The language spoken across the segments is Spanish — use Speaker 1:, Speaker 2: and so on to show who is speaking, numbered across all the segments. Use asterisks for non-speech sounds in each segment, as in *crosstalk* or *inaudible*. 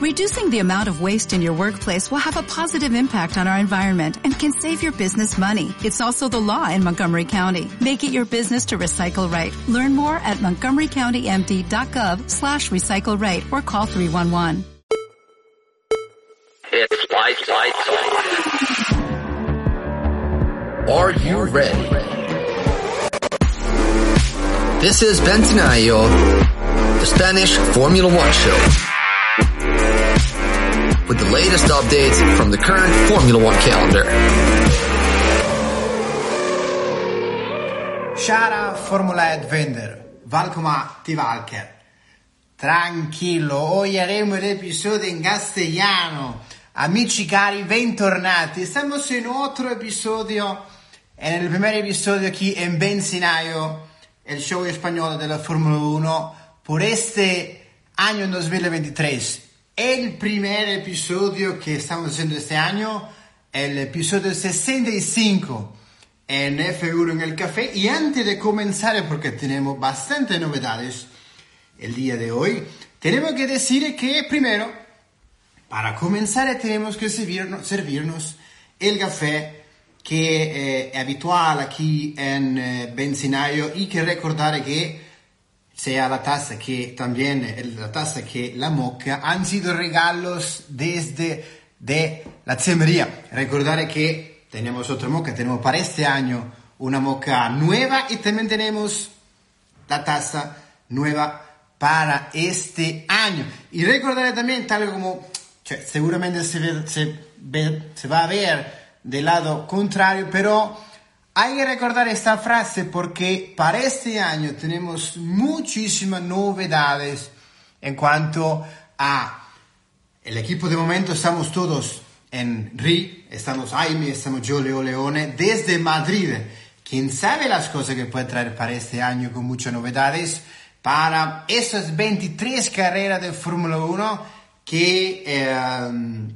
Speaker 1: Reducing the amount of waste in your workplace will have a positive impact on our environment and can save your business money. It's also the law in Montgomery County. Make it your business to recycle right. Learn more at montgomerycountymd.gov slash recycle right or call 311.
Speaker 2: It's life, life, life.
Speaker 3: Are you ready? This is Bentinayo, the Spanish Formula One show. With the latest updates from the current Formula One calendar.
Speaker 4: Shara Formula Adventure, Valcoma Tivalker. Tranquillo, hoy haremos el episodio en castellano. Amici cari, bentornati. Estamos en otro episodio, en el primer episodio aquí en Benzinayo, el show español de la Fórmula 1, por este año 2023. El primer episodio que estamos haciendo este año, el episodio 65 en F1 en el café. Y antes de comenzar, porque tenemos bastantes novedades el día de hoy, tenemos que decir que primero, para comenzar tenemos que servirnos, el café que eh, es habitual aquí en eh, y que recordar que sea la taza que también la taza que la moca han sido regalos desde de la cemería. Recordar que tenemos otra moca, tenemos para este año una moca nueva y también tenemos la taza nueva para este año. Y recordar también, tal como cioè, seguramente se, ve, se, ve, se va a ver del lado contrario, pero hay que recordar esta frase porque para este año tenemos muchísimas novedades en cuanto a el equipo de momento. Estamos todos en RI, estamos Jaime, estamos yo, Leo Leone, desde Madrid. Quién sabe las cosas que puede traer para este año con muchas novedades para esas 23 carreras de Fórmula 1 que eh,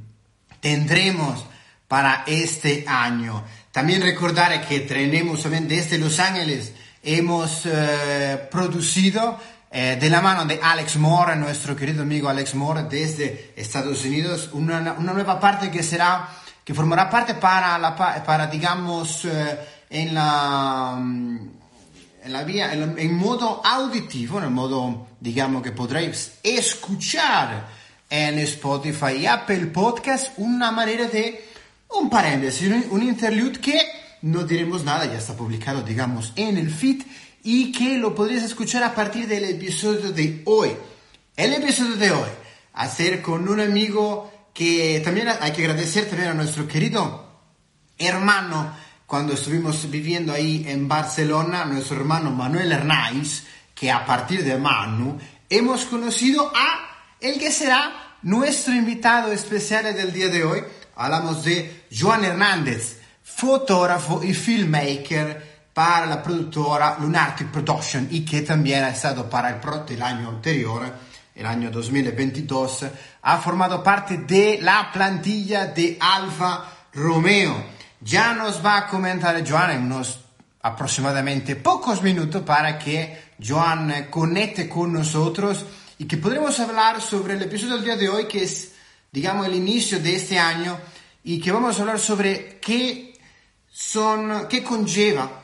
Speaker 4: tendremos para este año. También recordar que tenemos también desde Los Ángeles, hemos eh, producido eh, de la mano de Alex Moore, nuestro querido amigo Alex Moore, desde Estados Unidos, una, una nueva parte que será, que formará parte para, la, para digamos, eh, en la, en la vía, en, en, modo auditivo, en el modo, digamos, que podréis escuchar en Spotify y Apple Podcast, una manera de un paréntesis, un, un interlude que no diremos nada, ya está publicado, digamos, en el feed y que lo podrías escuchar a partir del episodio de hoy. El episodio de hoy, hacer con un amigo que también hay que agradecer también a nuestro querido hermano cuando estuvimos viviendo ahí en Barcelona, nuestro hermano Manuel Hernáiz, que a partir de Manu hemos conocido a el que será nuestro invitado especial del día de hoy, hablamos de Joan Hernández, fotógrafo y filmmaker para la productora Lunartic Production y que también ha estado para el pro del año anterior, el año 2022, ha formado parte de la plantilla de Alfa Romeo. Ya nos va a comentar Joan en unos aproximadamente pocos minutos para que Joan conecte con nosotros y que podremos hablar sobre el episodio del día de hoy que es digamos, el inicio de este año y que vamos a hablar sobre qué son, qué conlleva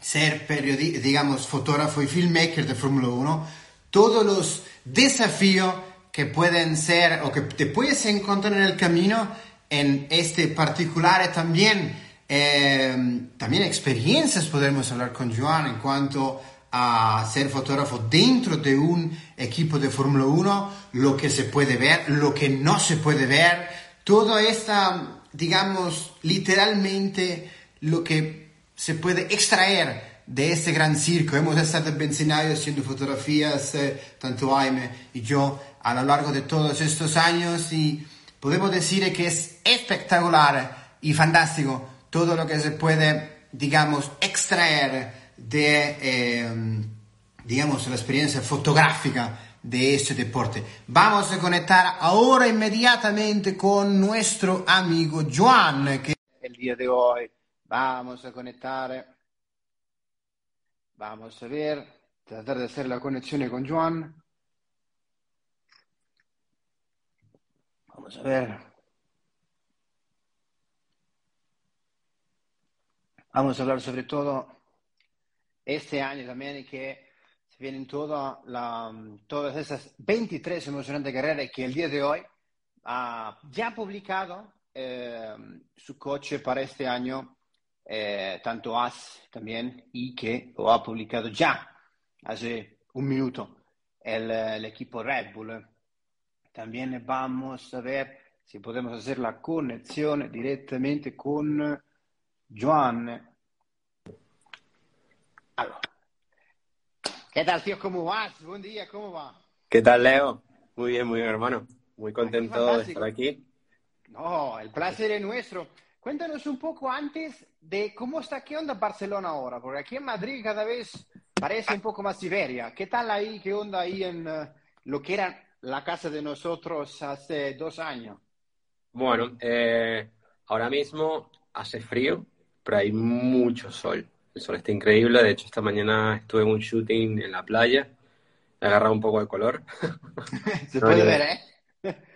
Speaker 4: ser periodista, digamos, fotógrafo y filmmaker de Fórmula 1, todos los desafíos que pueden ser o que te puedes encontrar en el camino en este particular también, eh, también experiencias podemos hablar con Joan en cuanto a ser fotógrafo dentro de un equipo de Fórmula 1, lo que se puede ver, lo que no se puede ver, toda esta, digamos, literalmente lo que se puede extraer de este gran circo. Hemos estado en Benzinayo haciendo fotografías, eh, tanto Jaime y yo, a lo largo de todos estos años y podemos decir que es espectacular y fantástico todo lo que se puede, digamos, extraer de, eh, digamos, la experiencia fotográfica de este deporte. Vamos a conectar ahora inmediatamente con nuestro amigo Joan, que el día de hoy vamos a conectar. Vamos a ver, tratar de hacer la conexión con Joan. Vamos a ver. Vamos a hablar sobre todo este año también que se vienen toda la, todas esas 23 emocionantes carreras que el día de hoy ha ya publicado eh, su coche para este año, eh, tanto AS también, y que lo ha publicado ya hace un minuto el, el equipo Red Bull. También vamos a ver si podemos hacer la conexión directamente con Joan. ¿Qué tal, tío? ¿Cómo vas? Buen día, ¿cómo va?
Speaker 5: ¿Qué tal, Leo? Muy bien, muy bien, hermano. Muy contento de estar aquí.
Speaker 4: No, el placer es nuestro. Cuéntanos un poco antes de cómo está, qué onda Barcelona ahora, porque aquí en Madrid cada vez parece un poco más Siberia. ¿Qué tal ahí, qué onda ahí en uh, lo que era la casa de nosotros hace dos años?
Speaker 5: Bueno, eh, ahora mismo hace frío, pero hay mucho sol. El sol está increíble. De hecho, esta mañana estuve en un shooting en la playa. He agarrado un poco de color. *laughs*
Speaker 4: Se puede ver, ¿eh?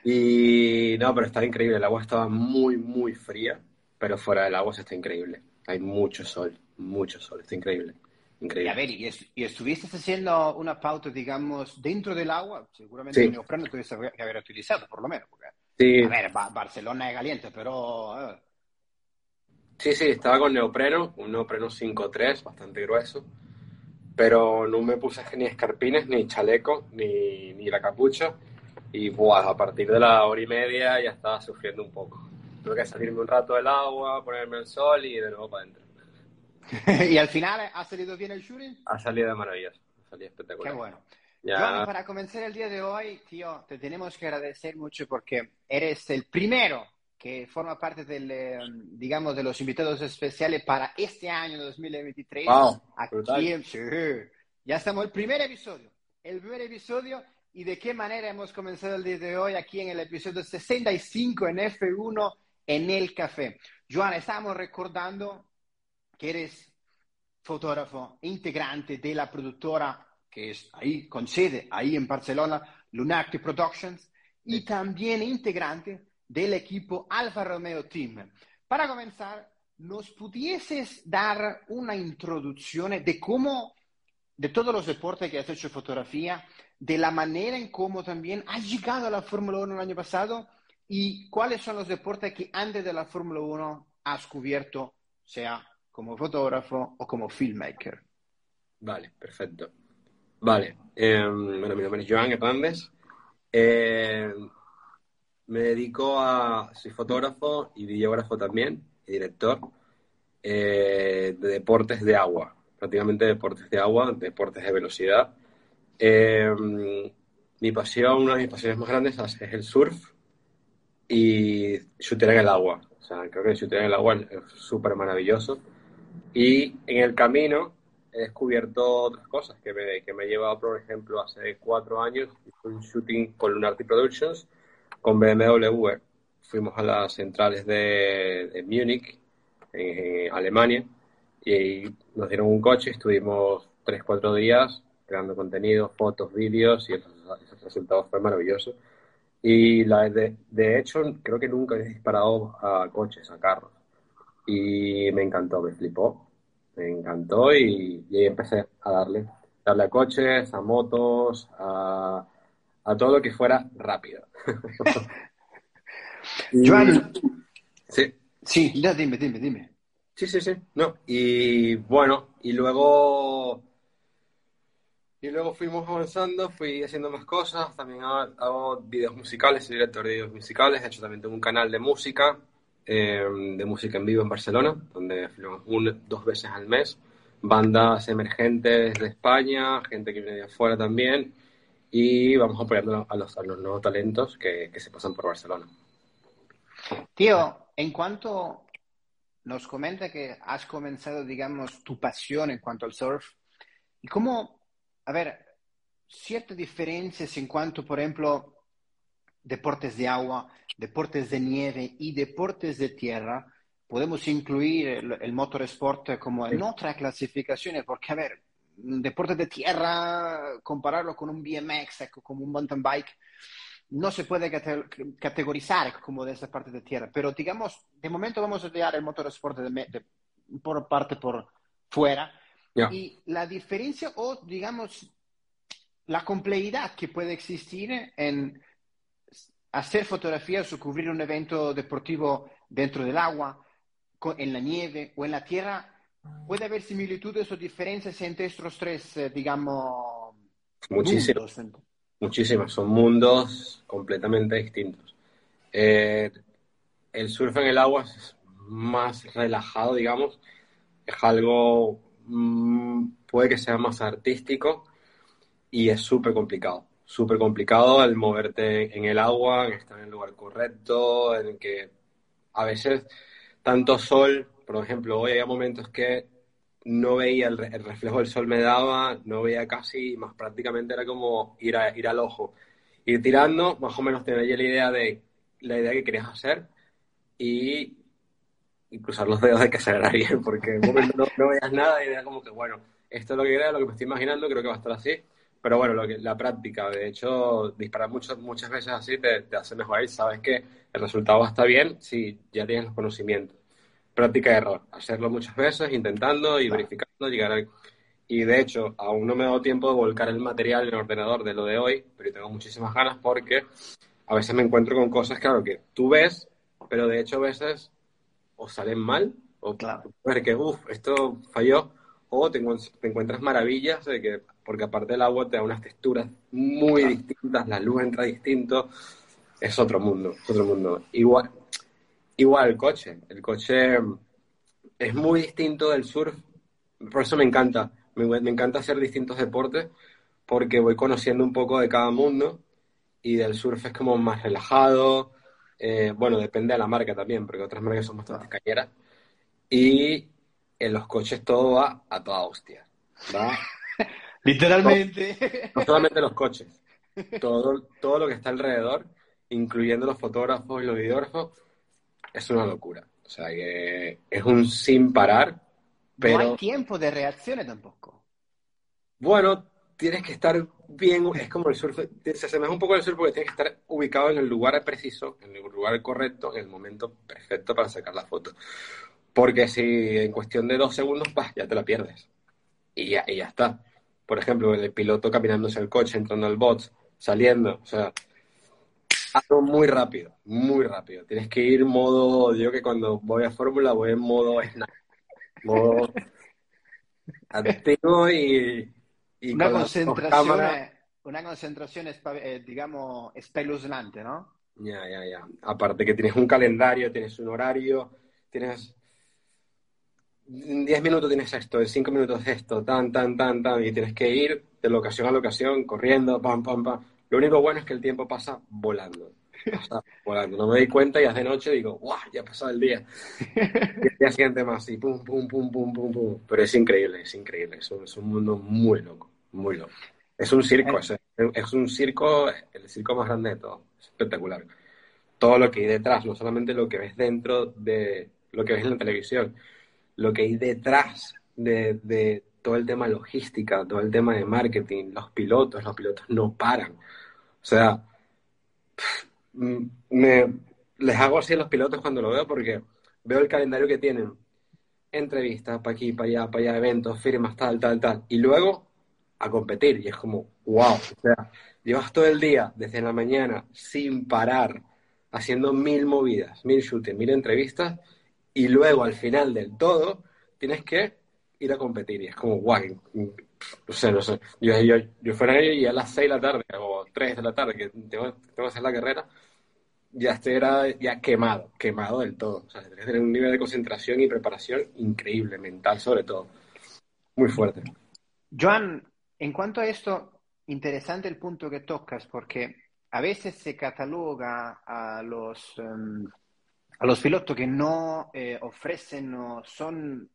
Speaker 5: Y no, pero está increíble. El agua estaba muy, muy fría, pero fuera del agua se está increíble. Hay mucho sol, mucho sol. Está increíble. Increíble.
Speaker 4: Y a ver, ¿y, es, y estuviste haciendo una pauta, digamos, dentro del agua? Seguramente
Speaker 5: Sí.
Speaker 4: el neopreno tuviste que haber utilizado, por lo menos. Porque,
Speaker 5: Sí,
Speaker 4: a ver, Ba- Barcelona es caliente, pero... eh,
Speaker 5: sí, sí, estaba con neopreno, un neopreno 5.3, bastante grueso. Pero no me puse ni escarpines, ni chaleco, ni, ni la capucha. Y buah, a partir de la hora y media ya estaba sufriendo un poco. Tuve que salirme un rato del agua, ponerme el sol y de nuevo para adentro. *laughs*
Speaker 4: y al final, ¿ha salido bien el shooting?
Speaker 5: Ha salido de maravilloso, ha salido
Speaker 4: Qué
Speaker 5: espectacular.
Speaker 4: bueno.
Speaker 5: Ya,
Speaker 4: Johnny, para comenzar el día de hoy, tío, te tenemos que agradecer mucho porque eres el primero que forma parte del, eh, digamos, de los invitados especiales para este año 2023.
Speaker 5: Wow,
Speaker 4: Aquí,
Speaker 5: brutal.
Speaker 4: sí, ya estamos, el primer episodio, el primer episodio y de qué manera hemos comenzado el día de hoy aquí en el episodio 65 en F1 en el café. Joana, estábamos recordando que eres fotógrafo integrante de la productora que es ahí con sede ahí en Barcelona, Lunarty Productions, y también integrante del equipo Alfa Romeo Team. Para comenzar, ¿nos pudieses dar una introducción de cómo, de todos los deportes que has hecho fotografía, de la manera en cómo también has llegado a la Fórmula 1 el año pasado y cuáles son los deportes que antes de la Fórmula 1 has cubierto, sea como fotógrafo o como filmmaker?
Speaker 5: Vale, perfecto. Vale, eh, bueno, mi nombre es Joan Hernández. Eh, me dedico a. Soy fotógrafo y videógrafo también, y director eh, de deportes de agua, prácticamente deportes de agua, deportes de velocidad. Eh, mi pasión, una de mis pasiones más grandes es el surf y shooter en el agua. O sea, creo que shooter en el agua es súper maravilloso. Y en el camino he descubierto otras cosas que me, que me he llevado, por ejemplo, hace cuatro años, un shooting con Lunarty Productions, con BMW. Fuimos a las centrales de, de Múnich, en, en Alemania, y nos dieron un coche, estuvimos tres, cuatro días creando contenido, fotos, vídeos, y esos, esos resultados fue maravilloso. Y la, de, de hecho, creo que nunca he disparado a coches, a carros. Y me encantó, me flipó, me encantó y, y ahí empecé a darle, darle a coches, a motos, a, a todo lo que fuera rápido. *laughs* Y-
Speaker 4: Joan,
Speaker 5: Sí,
Speaker 4: sí, ya dime, dime, dime.
Speaker 5: sí, sí, sí. No, y bueno, y luego y luego fuimos avanzando, fui haciendo más cosas, también hago, hago videos musicales, soy director de videos musicales, he hecho también tengo un canal de música, eh, de música en vivo en Barcelona, donde un- dos veces al mes, bandas emergentes de España, gente que viene de afuera también, y vamos apoyando a los, a los nuevos talentos que, que se pasan por Barcelona.
Speaker 4: Tío, en cuanto nos comenta que has comenzado, digamos, tu pasión en cuanto al surf, y cómo, a ver, ciertas diferencias en cuanto, por ejemplo, deportes de agua, deportes de nieve y deportes de tierra, podemos incluir el, el motorsport como en otras clasificaciones, porque, a ver, un deporte de tierra, compararlo con un BMX, como un mountain bike, no se puede categorizar como de esa parte de tierra, pero digamos, de momento vamos a dejar el motorsport de, de, por parte por fuera.
Speaker 5: Ya.
Speaker 4: Y la diferencia o, digamos, la complejidad que puede existir en hacer fotografías o cubrir un evento deportivo dentro del agua, en la nieve o en la tierra, puede haber similitudes o diferencias entre estos tres, eh, digamos,
Speaker 5: Muchísimas.
Speaker 4: mundos.
Speaker 5: Muchísimas, son mundos completamente distintos. Eh, el surf en el agua es más relajado, digamos, es algo, mm, puede que sea más artístico y es súper complicado, súper complicado el moverte en el agua, en estar en el lugar correcto, en que a veces tanto sol, por ejemplo, hoy había momentos que no veía el, el reflejo del sol me daba, no veía casi, más prácticamente era como ir, a- ir al ojo, ir tirando, más o menos tener ya la idea de la idea que querías hacer y, y cruzar los dedos de que saliera bien, porque en un momento no, no veías nada y era como que, bueno, esto es lo que era, lo que me estoy imaginando, creo que va a estar así. Pero bueno, lo la práctica, de hecho, disparar muchas muchas veces así te, te hace mejorar y sabes que el resultado va a estar bien si ya tienes los conocimientos. Práctica de error, hacerlo muchas veces, intentando y verificando, llegar al... Y de hecho, aún no me he dado tiempo de volcar el material en el ordenador de lo de hoy, pero tengo muchísimas ganas porque a veces me encuentro con cosas, claro, que tú ves, pero de hecho a veces o salen mal, o
Speaker 4: Claro.
Speaker 5: ver que, uff, esto falló, o te encuentras maravillas de que, porque aparte el agua te da unas texturas muy distintas, la luz entra distinto, es otro mundo, es otro mundo. Igual, igual el coche, el coche es muy distinto del surf, por eso me encanta, me, me encanta hacer distintos deportes, porque voy conociendo un poco de cada mundo, y del surf es como más relajado, eh, bueno, depende de la marca también, porque otras marcas son bastante cañeras. Y en los coches todo va a toda hostia. ¿va? *laughs*
Speaker 4: Literalmente.
Speaker 5: No solamente los coches, todo, todo lo que está alrededor, incluyendo los fotógrafos y los videógrafos, es una locura. O sea que es un sin parar, pero
Speaker 4: No hay tiempo de reacciones tampoco.
Speaker 5: bueno, tienes que estar bien, es como el surf, se asemeja un poco al surf porque tienes que estar ubicado en el lugar preciso, en el lugar correcto, en el momento perfecto para sacar la foto. Porque si en cuestión de dos segundos, bah, ya te la pierdes. Y ya, y ya está. Por ejemplo, el piloto caminándose al coche, entrando al bot, saliendo, o sea, algo muy rápido, muy rápido. Tienes que ir modo, yo que cuando voy a Fórmula voy en modo snap, modo *laughs* activo y, y
Speaker 4: Una
Speaker 5: con
Speaker 4: concentración,
Speaker 5: cámaras.
Speaker 4: una concentración, espa- eh, digamos, espeluznante, ¿no?
Speaker 5: Ya, ya, ya. Aparte que tienes un calendario, tienes un horario, tienes... En 10 minutos tienes esto, en 5 minutos esto, tan, tan, tan, tan, y tienes que ir de locación a locación, corriendo, pam, pam, pam. Lo único bueno es que el tiempo pasa volando. Pasa volando. No me doy cuenta y ya de noche digo, ¡guau! Ya ha pasado el día. Y el día siguiente más, y pum, pum, pum, pum, pum, pum. Pero es increíble, es increíble. Es un, mundo muy loco, muy loco. Es un circo, es, es un circo, el circo más grande de todo. Es espectacular. Todo lo que hay detrás, no solamente lo que ves dentro de lo que ves en la televisión, lo que hay detrás de, de todo el tema logística, todo el tema de marketing, los pilotos, los pilotos no paran. O sea, mm, me, les hago así a los pilotos cuando lo veo porque veo el calendario que tienen. Entrevistas para aquí, para allá, para allá, eventos, firmas, tal, tal, tal. Y luego a competir. Y es como, wow. O sea, llevas todo el día, desde la mañana, sin parar, haciendo mil movidas, mil shootings, mil entrevistas. Y luego, al final del todo, tienes que ir a competir. Y es como, guay. No sé, no sé. Yo, yo, yo fuera ellos y a las 6 de la tarde o 3 de la tarde, que tengo, tengo que hacer la carrera, ya este era ya quemado, quemado del todo. O sea, tienes que tener un nivel de concentración y preparación increíble, mental sobre todo. Muy fuerte.
Speaker 4: Joan, en cuanto a esto, interesante el punto que tocas, porque a veces se cataloga a los, um, a los pilotos que no eh, ofrecen o son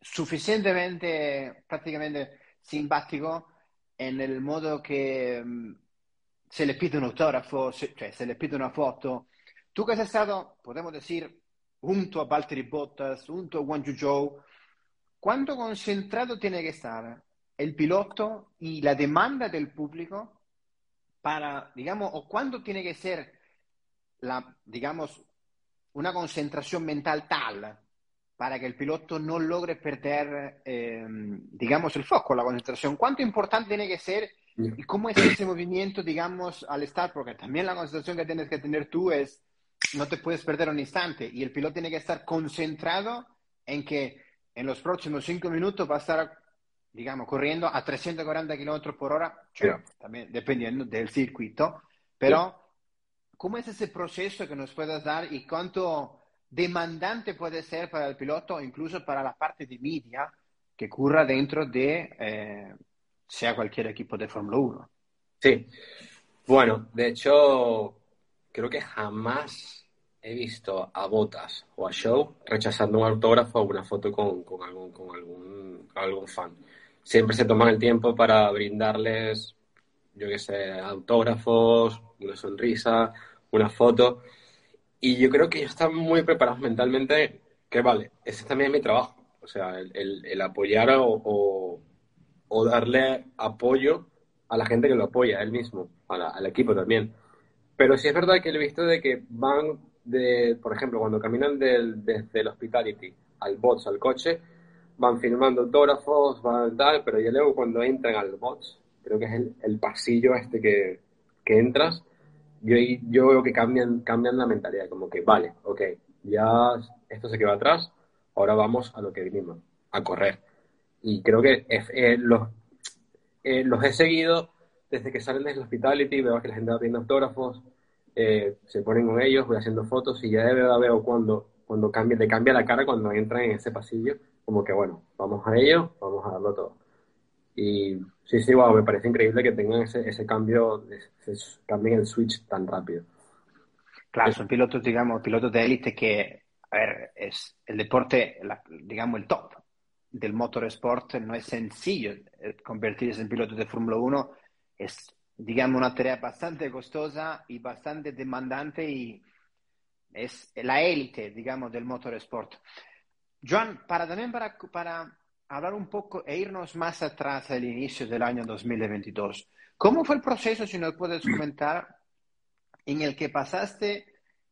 Speaker 4: suficientemente, prácticamente simpáticos en el modo que um, se les pide un autógrafo, se, cioè se les pide una foto. Tú que has estado, podemos decir, junto a Valtteri Bottas, junto a Wang Zhou, ¿cuánto concentrado tiene que estar el piloto y la demanda del público para, digamos, o cuándo tiene que ser la, digamos, una concentración mental tal para que el piloto no logre perder, eh, digamos, el foco, la concentración. ¿Cuánto importante tiene que ser y cómo es ese movimiento, digamos, al estar? Porque también la concentración que tienes que tener tú es, no te puedes perder un instante y el piloto tiene que estar concentrado en que en los próximos cinco minutos va a estar, digamos, corriendo a 340 kilómetros por hora, también dependiendo del circuito, pero ¿cómo es ese proceso que nos puedes dar y cuánto demandante puede ser para el piloto, incluso para la parte de media que ocurra dentro de, eh, sea cualquier equipo de Fórmula 1?
Speaker 5: Sí, bueno, de hecho, creo que jamás he visto a Botas o a Show rechazando un autógrafo o una foto con, con, algún, con, algún, algún fan. Siempre se toman el tiempo para brindarles, yo qué sé, autógrafos, una sonrisa, una foto. Y yo creo que ellos están muy preparados mentalmente, que vale, ese también es mi trabajo. O sea, el, el, el apoyar o, o, o, darle apoyo a la gente que lo apoya, él mismo, a la, al equipo también. Pero sí es verdad que he visto de que van de, por ejemplo, cuando caminan del, desde el hospitality al box, al coche, van filmando autógrafos, van tal, pero ya luego cuando entran al box, creo que es el, el pasillo este que, que entras, yo, yo veo que cambian, cambian la mentalidad, como que, vale, ok, ya esto se quedó atrás, ahora vamos a lo que vinimos, a correr. Y creo que eh, los, eh, los he seguido desde que salen del hospitality, veo que la gente va pidiendo autógrafos, eh, se ponen con ellos, voy haciendo fotos y ya de verdad veo cuando, cuando cambia, le cambia la cara cuando entran en ese pasillo, como que bueno, vamos a ello, vamos a darlo todo. Y sí, sí, wow, me parece increíble que tengan ese, ese cambio, ese, cambien el switch tan rápido.
Speaker 4: Claro, son pilotos, digamos, pilotos de élite que, a ver, es el deporte, la, digamos, el top del motorsport, no es sencillo eh, convertirse en piloto de Fórmula 1, es digamos, una tarea bastante costosa y bastante demandante y es la élite, digamos, del motorsport. Joan, para también para, para hablar un poco e irnos más atrás al inicio del año 2022, ¿cómo fue el proceso, si nos puedes comentar, en el que pasaste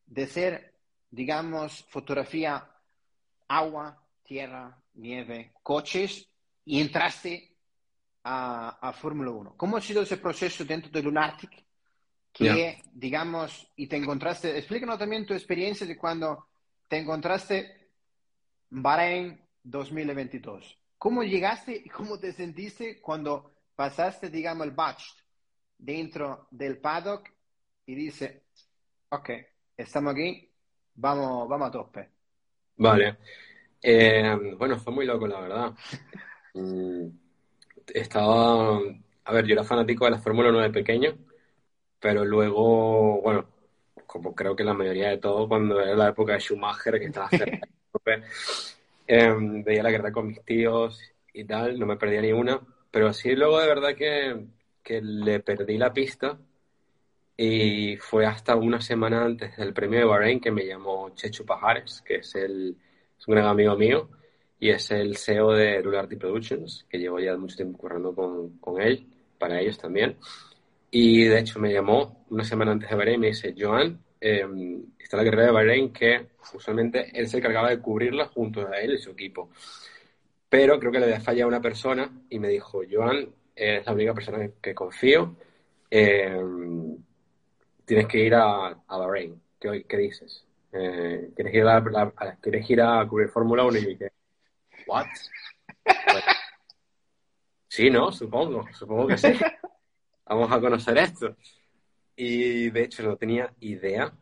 Speaker 4: de ser, digamos, fotografía agua, tierra, nieve, coches y entraste a, a Fórmula 1. ¿Cómo ha sido ese proceso dentro de Lunatic? Que, yeah. digamos, y te encontraste, explícanos también tu experiencia de cuando te encontraste Bahrein 2022. ¿Cómo llegaste y cómo te sentiste cuando pasaste, digamos, el batch dentro del paddock y dice, ok, estamos aquí, vamos, vamos a tope?
Speaker 5: Vale. Eh, bueno, fue muy loco, la verdad. *laughs* Mm, estaba, a ver, yo era fanático de la Fórmula 1 de pequeño, pero luego, bueno, como creo que la mayoría de todo, cuando era la época de Schumacher, que estaba cerca, *laughs* eh, veía la guerra con mis tíos y tal, no me perdía ni una, pero sí luego de verdad que, que le perdí la pista y fue hasta una semana antes del premio de Bahrein que me llamó Chechu Pajares, que es, el, es un gran amigo mío, y es el CEO de Lularty Productions, que llevo ya mucho tiempo currando con, con él, para ellos también. Y de hecho me llamó una semana antes de Bahrein y me dice, Joan, eh, está la carrera de Bahrein que usualmente él se encargaba de cubrirla junto a él y su equipo. Pero creo que le había fallado una persona y me dijo, Joan, eres la única persona que confío, eh, tienes que ir a, a Bahrein. ¿Qué, qué dices? Eh, ¿quieres, ir a, a, ¿Quieres ir a cubrir Fórmula 1? Y dije, ¿what? sí, ¿no? Supongo, supongo que sí. *laughs* Vamos a conocer esto. Y de hecho no tenía idea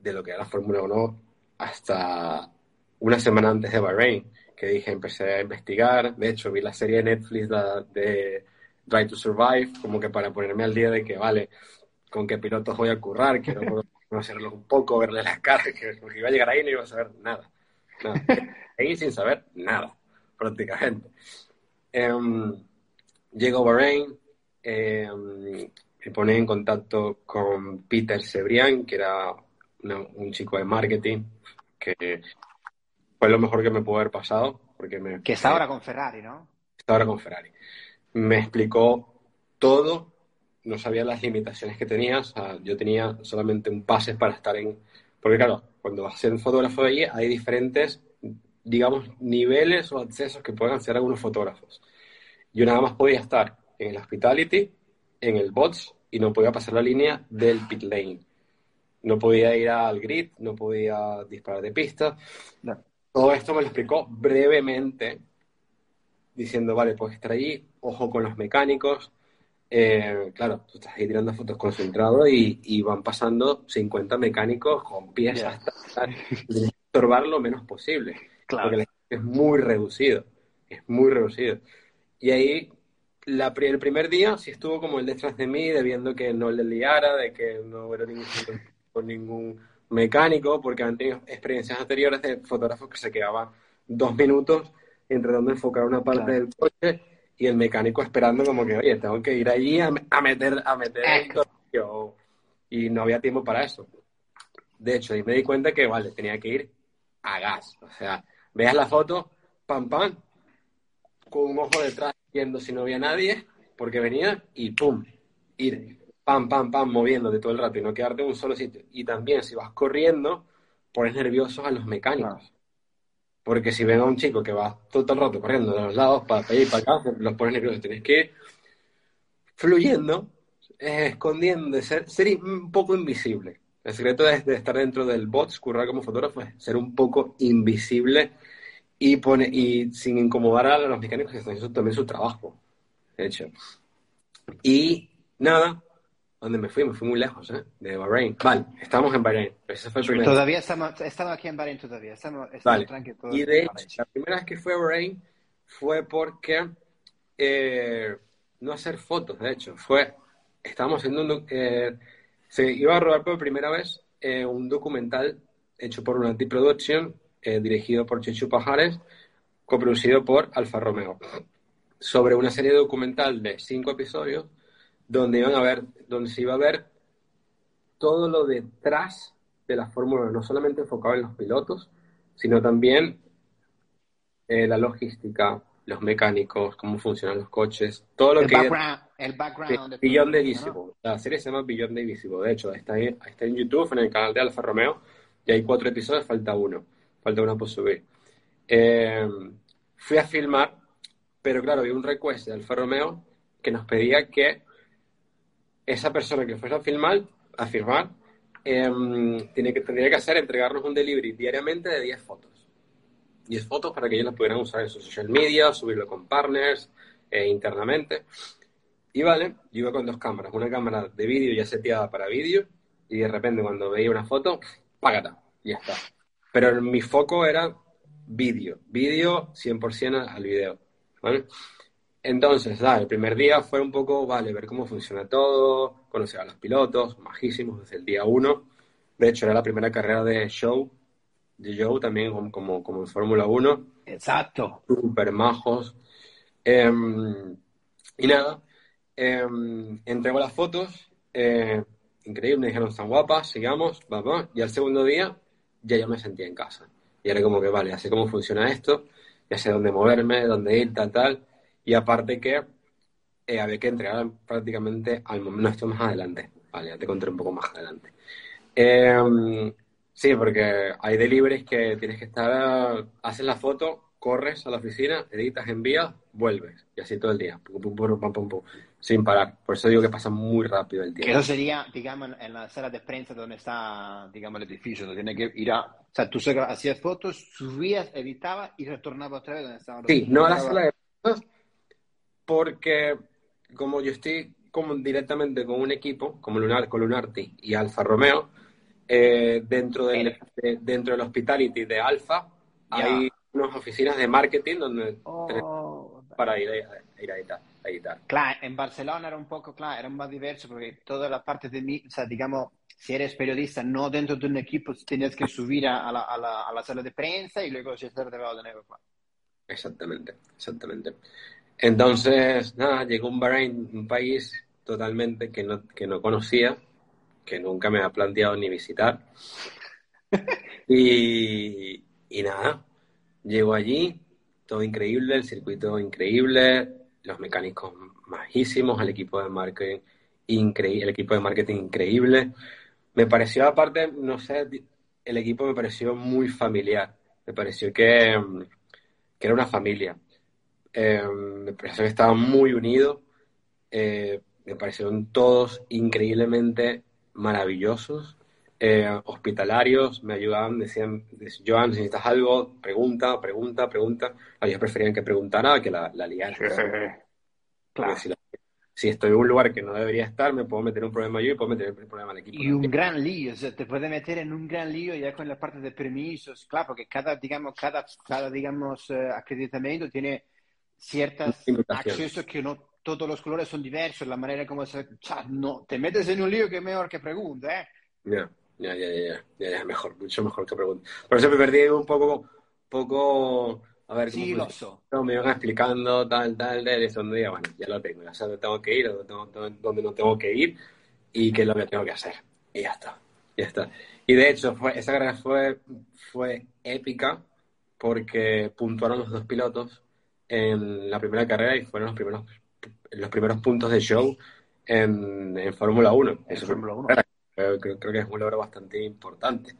Speaker 5: de lo que era la Fórmula 1 hasta una semana antes de Bahrein, que dije, empecé a investigar. De hecho, vi la serie de Netflix de Drive to Survive, como que para ponerme al día de que, vale, con qué pilotos voy a currar, quiero *laughs* conocerlos un poco, verle las caras, que iba a llegar ahí y no iba a saber nada. nada. *laughs* Ahí sin saber nada prácticamente. Eh, llego a Bahrein, eh, me pone en contacto con Peter Cebrián, que era una, un chico de marketing, que fue lo mejor que me pudo haber pasado. Porque me,
Speaker 4: que está ahora con Ferrari, ¿no?
Speaker 5: Está ahora con Ferrari. Me explicó todo no sabía las limitaciones que tenía. O sea, yo tenía solamente un pase para estar en... Porque claro, cuando vas a ser un fotógrafo de allí hay diferentes, digamos, niveles o accesos que pueden hacer algunos fotógrafos. Yo nada más podía estar en el hospitality, en el bots y no podía pasar la línea del pit lane. No podía ir al grid, no podía disparar de pista.
Speaker 6: No.
Speaker 5: Todo esto me lo explicó brevemente, diciendo, vale, puedes estar allí, ojo con los mecánicos. Eh, claro, tú estás ahí tirando fotos concentrado y, y van pasando 50 mecánicos con pies
Speaker 6: Ya.
Speaker 5: hasta hasta- y tienes que estorbar lo menos posible.
Speaker 6: Claro.
Speaker 5: Porque el es muy reducido, es muy reducido. Y ahí, la, el primer día sí estuvo como el detrás de mí, de viendo que no le liara, de que no hubiera ningún, con ningún mecánico, porque han tenido experiencias anteriores de fotógrafos que se quedaban dos minutos intentando enfocar una parte
Speaker 6: Claro.
Speaker 5: del coche y el mecánico esperando como que, oye, tengo que ir allí a, a meter, a meter el. Y no había tiempo para eso. De hecho, ahí me di cuenta que, vale, tenía que ir a gas. O sea, veas la foto, pam, pam, con un ojo detrás viendo si no había nadie, porque venía, y pum, ir, pam, pam, pam, moviéndote todo el rato y no quedarte en un solo sitio. Y también, si vas corriendo, pones nerviosos a los mecánicos. Porque si ven a un chico que va todo el rato corriendo de los lados para, allá y para acá, los pones nerviosos. Tienes que ir fluyendo, eh, escondiendo, ser, ser un poco invisible. El secreto es de estar dentro del bot, currar como fotógrafo, es ser un poco invisible y, pone, y sin incomodar a los mecánicos que están haciendo también su trabajo, de hecho. Y nada, ¿dónde me fui? Me fui muy lejos, ¿eh? De Bahrein. Vale, estamos en Bahrein. Ese fue el
Speaker 6: Todavía estamos, estamos aquí en Bahrein todavía. Estamos, estamos
Speaker 5: Vale. Y de hecho, la primera vez que fui a Bahrein fue porque eh, no hacer fotos, de hecho, fue, estábamos haciendo un, eh, se iba a rodar por primera vez eh, un documental hecho por una Production, eh, dirigido por Chechu Pajares, coproducido por Alfa Romeo, sobre una serie documental de cinco episodios donde iban a ver, donde se iba a ver todo lo detrás de la Fórmula 1, no solamente enfocado en los pilotos, sino también eh, la logística, los mecánicos, cómo funcionan los coches, todo lo
Speaker 6: el
Speaker 5: que
Speaker 6: background, el background. de
Speaker 5: Beyond
Speaker 6: todo
Speaker 5: the
Speaker 6: esto, ¿no?
Speaker 5: Visible. La serie se llama Beyond the Visible. De hecho, está, ahí- está en YouTube, en el canal de Alfa Romeo, y hay cuatro episodios, falta uno. Falta por subir. Eh, fui a filmar, pero claro, había un request de Alfa Romeo que nos pedía que esa persona que fuese a filmar, a firmar, em, tiene que, tendría que hacer entregarnos un delivery diariamente de 10 fotos. 10 fotos para que ellos las pudieran usar en sus social media, subirlo con partners, eh, internamente. Y vale, yo iba con dos cámaras, una cámara de vídeo ya seteada para vídeo, y de repente cuando veía una foto, págata, ya está. Pero mi foco era vídeo, vídeo 100% al vídeo, ¿vale? Entonces, nada, el primer día fue un poco, vale, ver cómo funciona todo, conocer a los pilotos, majísimos desde el día uno. De hecho, era la primera carrera de show, de Joe también como, como, como en Fórmula 1
Speaker 6: Exacto.
Speaker 5: súper majos. Em, y nada, em, entrego las fotos, eh, increíble, me dijeron, están guapas, sigamos, vamos. Y al segundo día ya yo me sentía en casa. Y era como que, vale, ya sé cómo funciona esto, ya sé dónde moverme, dónde ir, tal, tal. Y aparte que eh, había que entregar prácticamente al momento, esto más adelante, vale, ya te contaré un poco más adelante. Em, sí, porque hay deliveries que tienes que estar, haces la foto, corres a la oficina, editas, envías, vuelves. Y así todo el día, pum, pum, pum, sin parar. Por eso digo que pasa muy rápido el
Speaker 6: Que
Speaker 5: tiempo.
Speaker 6: eso sería, digamos, en la sala de prensa donde está, digamos, el edificio. donde Tiene que ir a. O sea, tú hacías fotos, subías, editabas y retornabas otra vez donde estaban los
Speaker 5: Sí, no a la sala de prensa, porque como yo estoy como directamente con un equipo, como Lunar, con Lunarti y Alfa Romeo, eh, dentro, del, de- dentro del hospitality de Alfa hay unas oficinas de marketing donde
Speaker 6: Oh,
Speaker 5: para ir a, a ir a editar. a editar.
Speaker 6: Claro, en Barcelona era un poco, claro, era más diverso porque toda la parte de mí, o sea, digamos, si eres periodista no dentro de un equipo, tenías que subir a, la, a la- a la sala de prensa y luego estar de lado de nuevo.
Speaker 5: Exactamente, exactamente. Entonces, nada, llegó un Bahrein, un país totalmente que no, que no conocía, que nunca me ha planteado ni visitar. *laughs* Y, y nada, llego allí, todo increíble, el circuito increíble, los mecánicos majísimos, el equipo de marketing increíble, el equipo de marketing increíble. Me pareció, aparte, no sé, el equipo me pareció muy familiar. Me pareció que, que era una familia. Eh, me pareció que estaban muy unidos. Eh, me parecieron todos increíblemente maravillosos, eh, hospitalarios, me ayudaban, decían, Joan, si necesitas algo, pregunta, pregunta, pregunta. Ellos preferían que preguntara que la, la liara.
Speaker 4: Claro.
Speaker 5: Si, la- si estoy en un lugar que no debería estar, me puedo meter un problema yo y puedo meter el problema al equipo.
Speaker 4: Y un gran lío, o sea, te puede meter en un gran lío ya con la parte de permisos, claro, porque cada, digamos, cada, cada digamos, eh, acreditamiento tiene ciertas
Speaker 5: Limitaciones.
Speaker 4: accesos que no todos los colores son diversos, la manera como se... o sea, no, te metes en un lío que es mejor que pregunta, ¿eh?
Speaker 5: Ya, ya, ya, ya, ya, ya, mejor, mucho mejor que pregunta. Por eso me perdí un poco, poco, a ver,
Speaker 4: Sí.
Speaker 5: No, me iban explicando tal, tal, tal, eso un día, bueno, ya lo tengo, ya sé dónde tengo que ir, dónde, no tengo que ir y qué es lo que tengo que hacer. Y ya está, ya está. Y de hecho, fue, esa carrera fue, fue épica porque puntuaron los dos pilotos en la primera carrera y fueron los primeros, los primeros puntos de show en, en Fórmula 1.
Speaker 4: En Fórmula 1.
Speaker 5: Creo, creo- creo que es un logro bastante importante.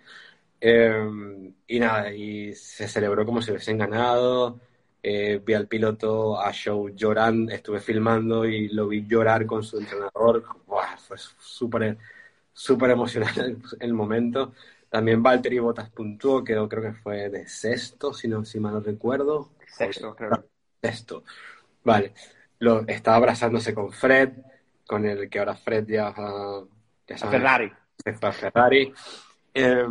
Speaker 5: Eh, y nada, y se celebró como si hubiesen ganado. Eh, vi al piloto a show llorando, estuve filmando y lo vi llorar con su entrenador. Buah, fue súper súper emocionante el, *laughs* el momento. También Valtteri Bottas puntuó, quedó creo que fue de sexto, si, no, si mal no recuerdo.
Speaker 4: Sexto, creo.
Speaker 5: Sexto. Vale. Lo, estaba abrazándose con Fred, con el que ahora Fred ya, ya sabe,
Speaker 4: Ferrari.
Speaker 5: se fue a Ferrari. Eh,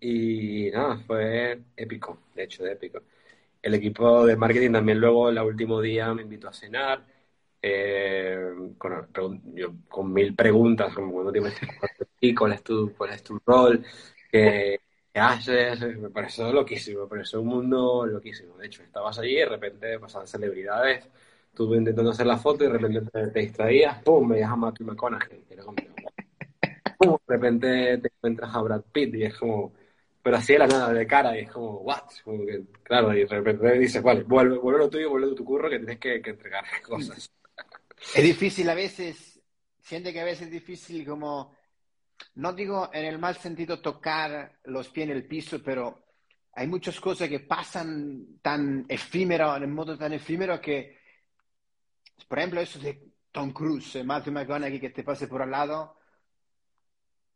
Speaker 5: y nada, fue épico, de hecho, de épico. El equipo de marketing también luego, el último día, me invitó a cenar. eh, con, yo- con mil preguntas, como y cuál es tu, cuál es tu rol, qué, qué haces, me pareció loquísimo, me pareció un mundo loquísimo. De hecho, estabas allí y de repente pasaban celebridades, tú intentando hacer la foto y de repente te, te distraías, ¡pum! veías a Matthew McConaughey, que era como, de repente te encuentras a Brad Pitt y es como, pero así de la nada, de cara, y es como, ¿what? Como que, claro, y de repente dices, vale, vuelve, vuelve lo tuyo, vuelve tu curro, que tienes que, que entregar *laughs* cosas.
Speaker 4: Es difícil a veces, siente que a veces es difícil como, no digo en el mal sentido tocar los pies en el piso, pero hay muchas cosas que pasan tan efímero, en modo tan efímero que, por ejemplo, eso de Tom Cruise, eh, Matthew McConaughey que te pase por al lado,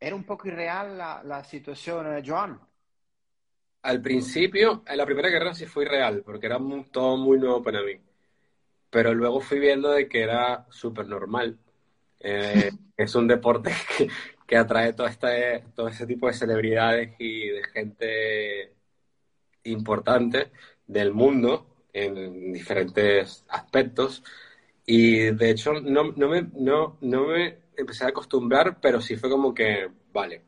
Speaker 4: era un poco irreal la, la situación, eh, Joan.
Speaker 5: Al principio, en la primera carrera sí fue real, porque era mu- todo muy nuevo para mí. Pero luego fui viendo de que era súper normal. Eh, *laughs* es un deporte *laughs* que, que atrae todo, este, todo ese tipo de celebridades y de gente importante del mundo en diferentes aspectos. Y de hecho, no, no, me, no, no me empecé a acostumbrar, pero sí fue como que, vale,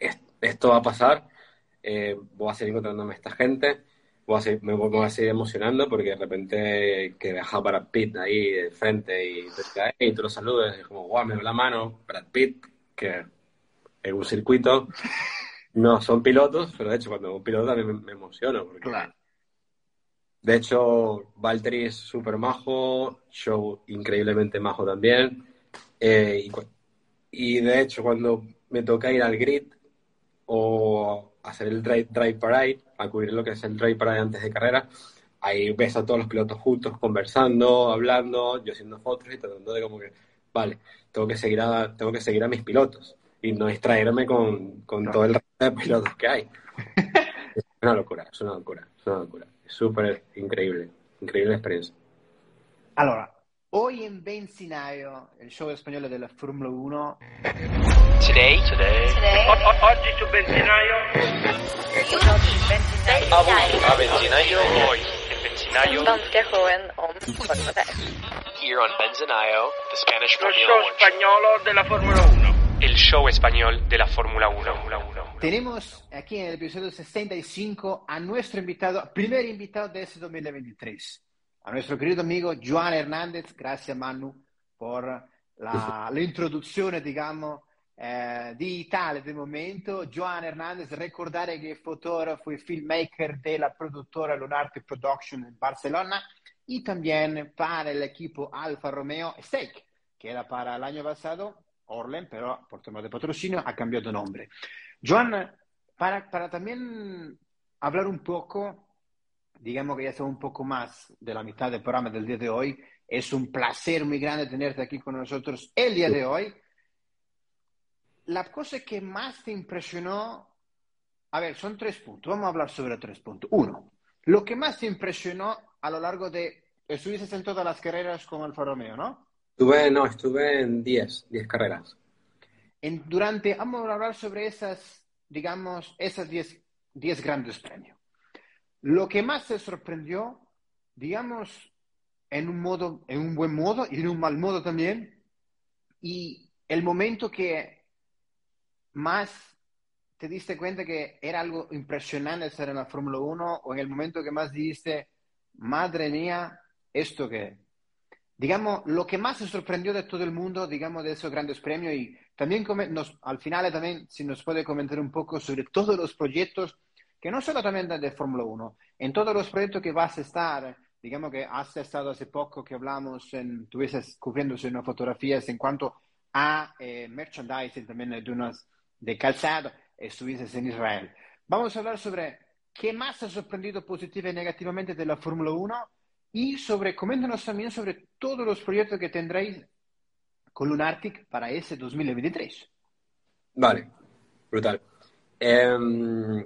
Speaker 5: es- esto va a pasar, eh, voy a seguir encontrándome a esta gente, voy a seguir- me, voy me voy a seguir emocionando porque de repente que deja Brad Pitt ahí de frente y te "Hey", y tú lo saludas, y es como, guau, me da la mano, Brad Pitt, que en un circuito no son pilotos, pero de hecho cuando un piloto también me, me emociono porque de hecho, Valtteri es súper majo, Show increíblemente majo también. Eh, y, y de hecho, cuando me toca ir al grid o hacer el drive, drive parade, acudir lo que es el drive parade antes de carrera, ahí ves a todos los pilotos juntos conversando, hablando, yo haciendo fotos y tratando de como que, vale, tengo que seguir a, tengo que seguir a mis pilotos y no distraerme con, con todo el resto de pilotos que hay. *laughs* Es una locura, es una locura, es una locura. Es súper increíble, increíble experiencia.
Speaker 4: Allora, hoy en Benzinaio, il show spagnolo della Formula 1,
Speaker 2: Today, today,
Speaker 7: O- o- oggi su benzinaio
Speaker 2: a Benzinaio, hoy en Benzinaio,
Speaker 8: 1.
Speaker 2: here on Benzinaio, the Spanish
Speaker 7: lo
Speaker 2: Formula
Speaker 7: show
Speaker 2: One.
Speaker 7: spagnolo della Formula 1.
Speaker 9: el show español de la Fórmula 1.
Speaker 4: tenemos aquí en el episodio 65 a nuestro invitado, primer invitado de este 2023, a nuestro querido amigo Joan Hernández. Gracias Manu por la, *laughs* la introduzione, digamos, eh, di Italia del momento. Joan Hernández, ricordare che è fotografo e filmmaker della produttora Lunarte Production en Barcelona y también para el equipo Alfa Romeo Steak, que era para el año pasado, Orlen, pero por tema de patrocinio ha cambiado de nombre. Joan, para, para también hablar un poco, digamos que ya estamos un poco más de la mitad del programa del día de hoy, es un placer muy grande tenerte aquí con nosotros el día de hoy. La cosa que más te impresionó, a ver, son tres puntos, vamos a hablar sobre tres puntos. Uno, lo que más te impresionó a lo largo de, estuviste en todas las carreras con Alfa Romeo, ¿no?
Speaker 5: Estuve, no, estuve en 10, 10 carreras.
Speaker 4: En, durante, vamos a hablar sobre esas, digamos, esas 10 grandes premios. Lo que más te sorprendió, digamos, en un modo, en un buen modo y en un mal modo también, y el momento que más te diste cuenta que era algo impresionante estar en la Fórmula 1 o en el momento que más dijiste, madre mía, esto que digamos, lo que más se sorprendió de todo el mundo, digamos, de esos grandes premios y también nos, al final también si nos puede comentar un poco sobre todos los proyectos, que no solo también de Fórmula 1, en todos los proyectos que vas a estar, digamos que has estado hace poco que hablamos, en, estuviste cubriéndose unas fotografías en cuanto a eh, merchandising también de unas de calzado, estuviste en Israel. Vamos a hablar sobre qué más ha sorprendido positiva y negativamente de la Fórmula 1 y sobre, coméntanos también sobre todos los proyectos que tendréis con Lunartic para ese 2023.
Speaker 5: Vale, brutal. Em,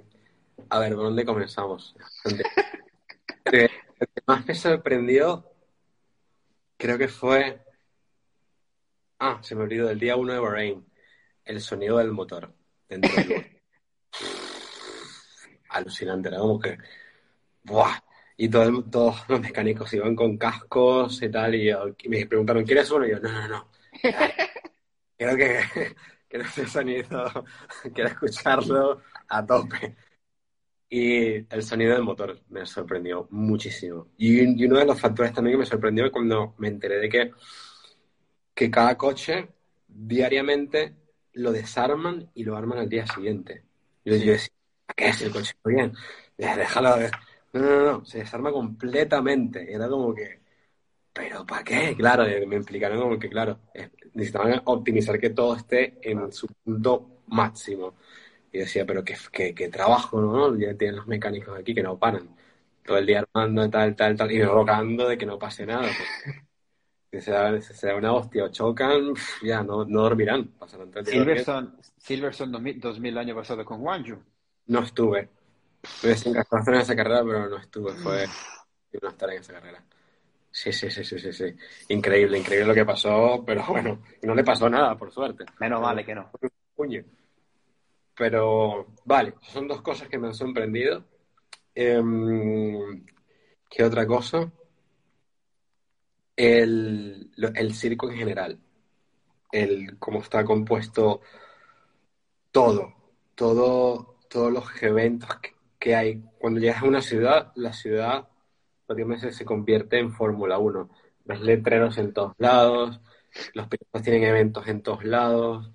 Speaker 5: a ver, ¿por dónde comenzamos? Lo que más me sorprendió creo que fue... Ah, se me olvidó, del día 1 de Bahrain, el sonido del motor. Dentro del... *laughs* Alucinante, era como que... ¡Buah! y todos los mecánicos iban con cascos y tal, y, me preguntaron, ¿quieres uno? Y yo, no, no, no. *laughs* Creo que, *laughs* que ese sonido, quiero escucharlo a tope. Y el sonido del motor me sorprendió muchísimo. Y, y, uno de los factores también que me sorprendió es cuando me enteré de que, que cada coche diariamente lo desarman y lo arman al día siguiente. Yo, yo decía, ¿qué es el coche? Bien, déjalo, no, no, no, se desarma completamente. Era como que, ¿pero para qué? Claro, me explicaron como que, claro, necesitaban optimizar que todo esté en su punto máximo. Y decía, pero qué, qué, trabajo, ¿no? Ya tienen los mecánicos aquí que no paran. Todo el día armando, tal, tal, tal, y rogando de que no pase nada. *laughs* Que se da, se da una hostia o chocan, ya no, no dormirán. Pasarán
Speaker 4: todo el día Silverstone, Silverstone 2000, 2000 año pasado con Wanju.
Speaker 5: No estuve, me desencajaste en esa carrera, pero no estuve, fue no estar en esa carrera. Sí, sí, sí, sí, sí, sí. Increíble, increíble lo que pasó, pero bueno, no le pasó nada, por suerte.
Speaker 4: Menos vale que no.
Speaker 5: Puño. Pero, vale, son dos cosas que me han sorprendido. Em, ¿Qué otra cosa? El, el circo en general. El cómo está compuesto todo. Todo, todos los eventos que, hay. Cuando llegas a una ciudad, la ciudad prácticamente se convierte en Fórmula 1. Los letreros en todos lados, los pilotos tienen eventos en todos lados,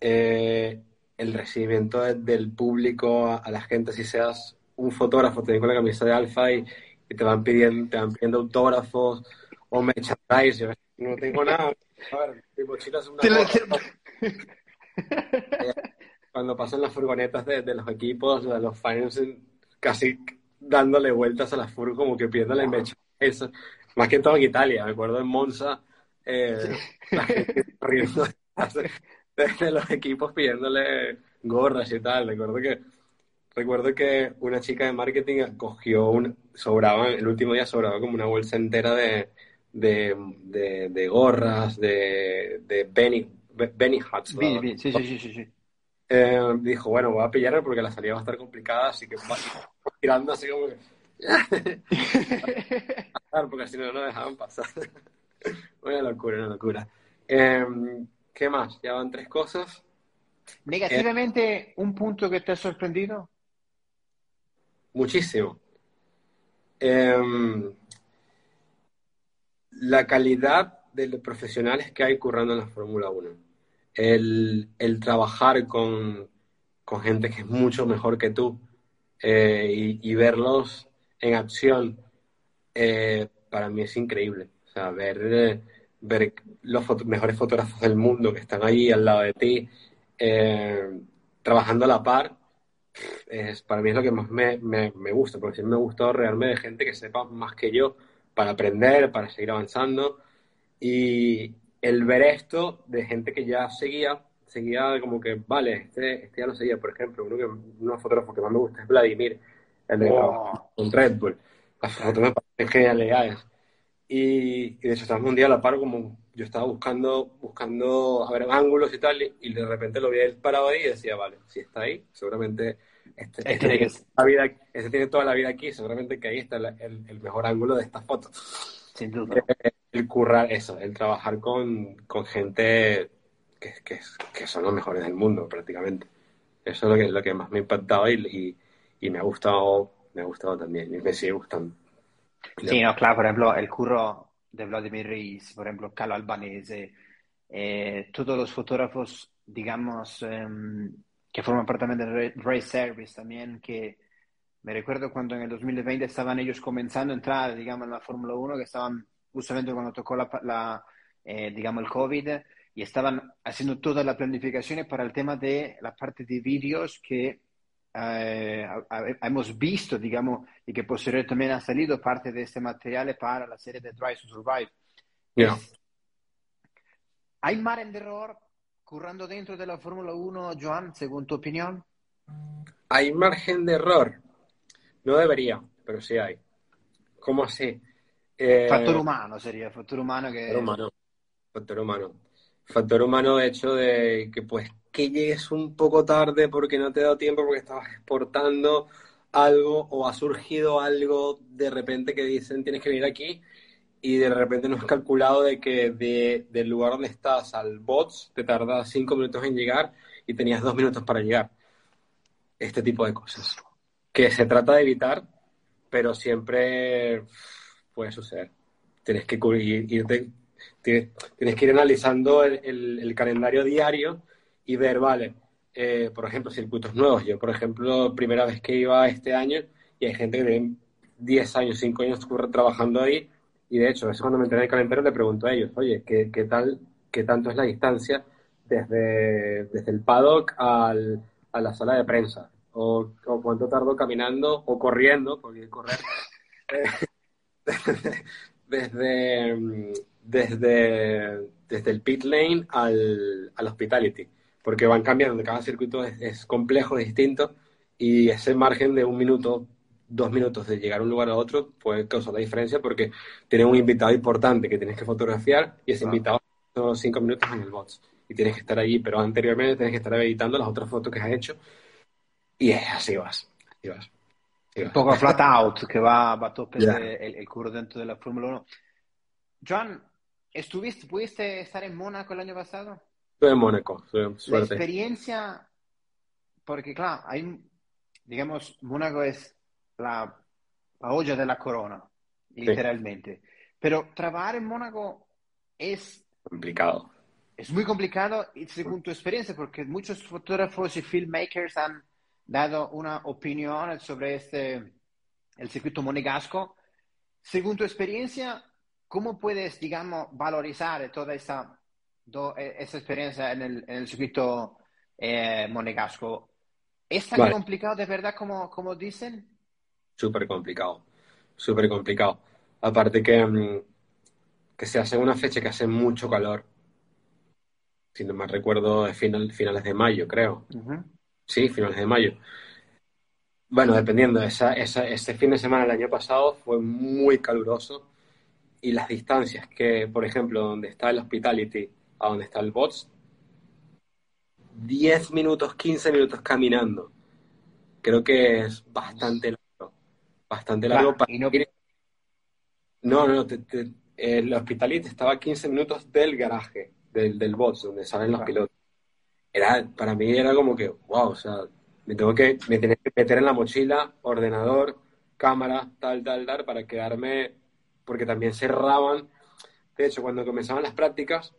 Speaker 5: eh, el recibimiento del público a, la gente, si seas un fotógrafo, te con la camisa de Alfa y, te van pidiendo, te van pidiendo autógrafos o merchandise. Yo no tengo nada. A ver, mi mochila es una cuando pasan las furgonetas de, los equipos, de los fans casi dándole vueltas a la furgo como que pierden la mecha. Eso, más que todo en Italia, me acuerdo en Monza, eh, la gente riendo *laughs* *laughs* de, los equipos pidiéndole gorras y tal. Recuerdo que recuerdo que una chica de marketing cogió un sobraba el último día sobraba como una bolsa entera de de, de, gorras de, de Benny Benny Hats.
Speaker 4: Sí, sí, sí, sí, sí.
Speaker 5: Eh, dijo, bueno, voy a pillarme porque la salida va a estar complicada, así que va *laughs* tirando así como que... *laughs* porque si no, no dejaban pasar. una locura, una locura. Em, ¿Qué más? Ya van tres cosas.
Speaker 4: Negativamente, un punto que te ha sorprendido.
Speaker 5: Muchísimo. Em, la calidad de los profesionales que hay currando en la Fórmula 1 el, el trabajar con, con, gente que es mucho mejor que tú eh, y, y, verlos en acción, eh, para mí es increíble. O sea, ver, ver los mejores fotógrafos del mundo que están ahí al lado de ti, eh, trabajando a la par, es, para mí es lo que más me, me, me gusta, porque siempre me ha gustado rodearme de gente que sepa más que yo para aprender, para seguir avanzando. Y el ver esto de gente que ya seguía, seguía como que, vale, este, este ya lo seguía. Por ejemplo, uno, que, uno fotógrafo que más me gusta es Vladimir, el de
Speaker 4: Oh.
Speaker 5: con Red Bull. Las fotos me parecen genialidades. Y, y de hecho, día a la par, como yo estaba buscando, buscando a ver ángulos y tal, y, y de repente lo vi él parado ahí y decía, vale, si está ahí, seguramente este, este
Speaker 4: tiene
Speaker 5: tiene,
Speaker 4: que-
Speaker 5: la vida, este tiene toda la vida aquí, seguramente que ahí está la- el, el mejor ángulo de esta foto.
Speaker 4: Sin duda.
Speaker 5: Eh, El currar eso, el trabajar con, con gente que, que, que son los mejores del mundo prácticamente. Eso es lo que, lo que más me ha impactado y, y, y me ha gustado, me ha gustado también, y me sigue gustando.
Speaker 4: Sí, no, claro, por ejemplo, el curro de Vladimir Reis, por ejemplo, Calo Albanese, eh, todos los fotógrafos, digamos, em, que forman parte del Ra- Race Service también, que me recuerdo cuando en el 2020 estaban ellos comenzando a entrar, digamos, en la Fórmula 1, que estaban justamente cuando tocó la, la, eh, digamos, el COVID, y estaban haciendo toda la planificación para el tema de la parte de vídeos que eh, hemos visto, digamos, y que posteriormente también ha salido parte de este material para la serie de Drive to Survive.
Speaker 5: Ya.
Speaker 4: ¿Hay margen de error currando dentro de la Fórmula 1, Joan, según tu opinión?
Speaker 5: ¿Hay margen de error? No debería, pero sí hay. ¿Cómo así? Eh,
Speaker 4: Factor humano sería, factor humano que...
Speaker 5: Factor humano. Factor humano. Factor humano, de hecho, de que pues que llegues un poco tarde porque no te ha dado tiempo, porque estabas exportando algo o ha surgido algo de repente que dicen tienes que venir aquí y de repente no has calculado de que de, del lugar donde estás al bots te tarda cinco minutos en llegar y tenías dos minutos para llegar. Este tipo de cosas. Que se trata de evitar, pero siempre puede suceder. Tienes que irte, tienes, tienes que ir analizando el, el- el calendario diario y ver, vale, eh, por ejemplo, circuitos nuevos. Yo, por ejemplo, primera vez que iba este año y hay gente que tiene 10 años, 5 años trabajando ahí y de hecho, veces cuando me enteré del calendario le pregunto a ellos, oye, ¿qué, qué tal, qué tanto es la distancia desde, desde el paddock al, a la sala de prensa? O, o cuánto tardo caminando o corriendo, porque correr *laughs* eh, *laughs* desde, desde, desde el pit lane al, al hospitality, porque van cambiando, cada circuito es, es complejo, distinto, y ese margen de un minuto, dos minutos de llegar a un lugar a otro puede causar la diferencia porque tienes un invitado importante que tienes que fotografiar y ese
Speaker 4: Ah.
Speaker 5: invitado son cinco minutos en el box y tienes que estar allí, pero anteriormente tienes que estar editando las otras fotos que has hecho y es así vas, así vas. así
Speaker 4: Un
Speaker 5: vas.
Speaker 4: poco flat out, que va, va a tope de- el, el curro dentro de la Fórmula 1. Joan, ¿estuviste, pudiste estar en Mónaco el año pasado?
Speaker 5: Estoy en Mónaco, su-
Speaker 4: La
Speaker 5: suerte.
Speaker 4: experiencia, porque claro, hay, digamos, Mónaco es la, la olla de la corona, literalmente. Pero trabajar en Mónaco es,
Speaker 5: Complicado.
Speaker 4: es muy complicado según tu experiencia, porque muchos fotógrafos y filmmakers han dado una opinión sobre este, el circuito monegasco. Según tu experiencia, ¿cómo puedes, digamos, valorizar toda esa, do- eh, esa experiencia en el, en el circuito eh, monegasco? ¿Es tan
Speaker 5: Vale.
Speaker 4: complicado de verdad como, como dicen?
Speaker 5: súper complicado, súper complicado. Aparte que, mm, que se hace una fecha que hace mucho calor. Si no me recuerdo, es final, finales de mayo, creo. Sí, finales de mayo. Bueno, dependiendo, esa, esa- ese fin de semana del año pasado fue muy caluroso y las distancias que, por ejemplo, donde está el Hospitality a donde está el Bots, 10 minutos, 15 minutos caminando. Creo que es bastante largo. Bastante largo
Speaker 4: Claro,
Speaker 5: para
Speaker 4: no-
Speaker 5: ir- No, no, te- te- el Hospitality estaba a 15 minutos del garaje, del, del Bots, donde salen los pilotos. Era, para mí era como que, wow, o sea, me tengo que, me tenía que meter en la mochila, ordenador, cámara, tal, tal, tal, para quedarme, porque también cerraban. De hecho, cuando comenzaban las prácticas,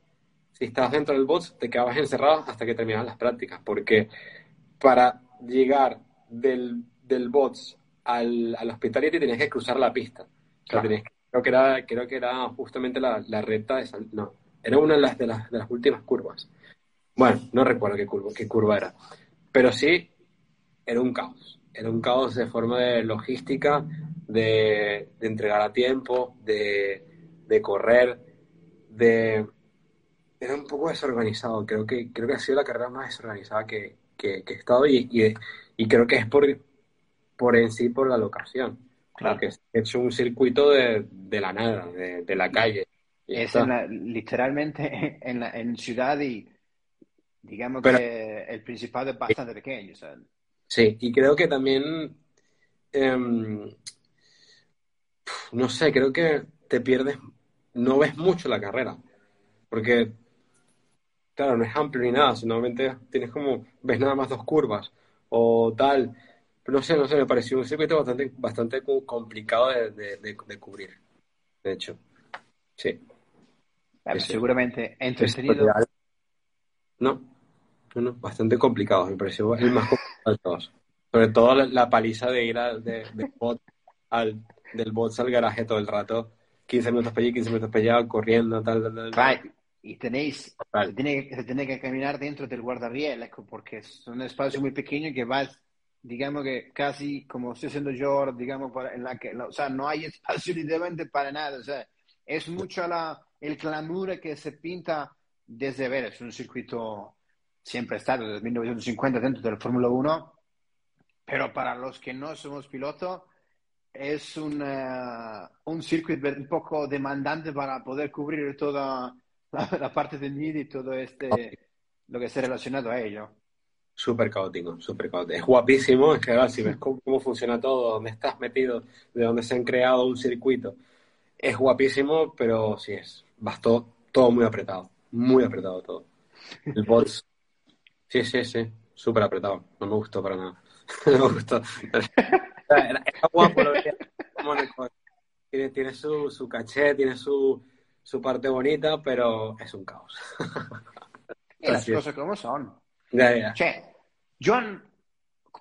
Speaker 5: si estabas dentro del box, te quedabas encerrado hasta que terminaban las prácticas, porque para llegar del, del box al, al hospitality tenías que cruzar la pista. O sea,
Speaker 4: Claro.
Speaker 5: que creo que era, creo que era justamente la, la recta de no, era una de las, de las, de las últimas curvas. Bueno, no recuerdo qué curva, qué curva era, pero sí era un caos. Era un caos de forma de logística, de, de entregar a tiempo, de, de correr, de... Era un poco desorganizado. Creo que, creo que ha sido la carrera más desorganizada que, que, que he estado y, y, y creo que es por, por en sí, por la locación.
Speaker 4: Claro.
Speaker 5: Porque he hecho un circuito de, de la nada, de, de la calle.
Speaker 4: Es en la- literalmente *laughs* en, la, en ciudad y digamos
Speaker 5: Pero-
Speaker 4: que el principado es bastante pequeño. sea,
Speaker 5: Sí, y creo que también, em, no sé, creo que te pierdes, no ves mucho la carrera, porque, claro, no es amplio ni nada, solamente tienes como, ves nada más dos curvas o tal, pero no sé, no sé, me pareció un circuito bastante, bastante co- complicado de, de- de- de cubrir, de hecho, sí.
Speaker 4: seguramente entretenido.
Speaker 5: No, no, no, bastante complicado, me pareció el más complicado de todos. Sobre todo la, la paliza de ir al, de, de bot al, del bot al garaje todo el rato, 15 minutos para allí, 15 minutos para allá, corriendo, tal, tal, tal.
Speaker 4: Y tenéis, se tiene, se tiene que caminar dentro del guardarriel, ecco, porque es un espacio muy pequeño que vas, digamos que casi como estoy haciendo yo, digamos, para- en la que, o sea, no hay espacio *laughs* literalmente para nada, o sea, es mucho la, el clamor que se pinta desde ver, es un circuito siempre estado desde 1950 dentro del Fórmula 1, pero para los que no somos pilotos, es un, eh, un circuito un poco demandante para poder cubrir toda *laughs* la, la parte del media y todo este lo que está relacionado a ello.
Speaker 5: Súper caótico, súper caótico. Es guapísimo, es que ahora si ves cómo, cómo funciona todo, dónde estás metido, de dónde se han creado un circuito, es guapísimo, pero sí es, vas todo, todo muy apretado, muy apretado todo. El bots, *laughs* sí, sí, sí, súper apretado, no me gustó para nada. *laughs* No me gustó. Era, era guapo, lo veía tiene, tiene su, su caché, tiene su, su parte bonita, pero es un caos. *laughs*
Speaker 4: Y las
Speaker 5: Así es.
Speaker 4: cosas como son.
Speaker 5: Ya, ya.
Speaker 4: Cioè, John,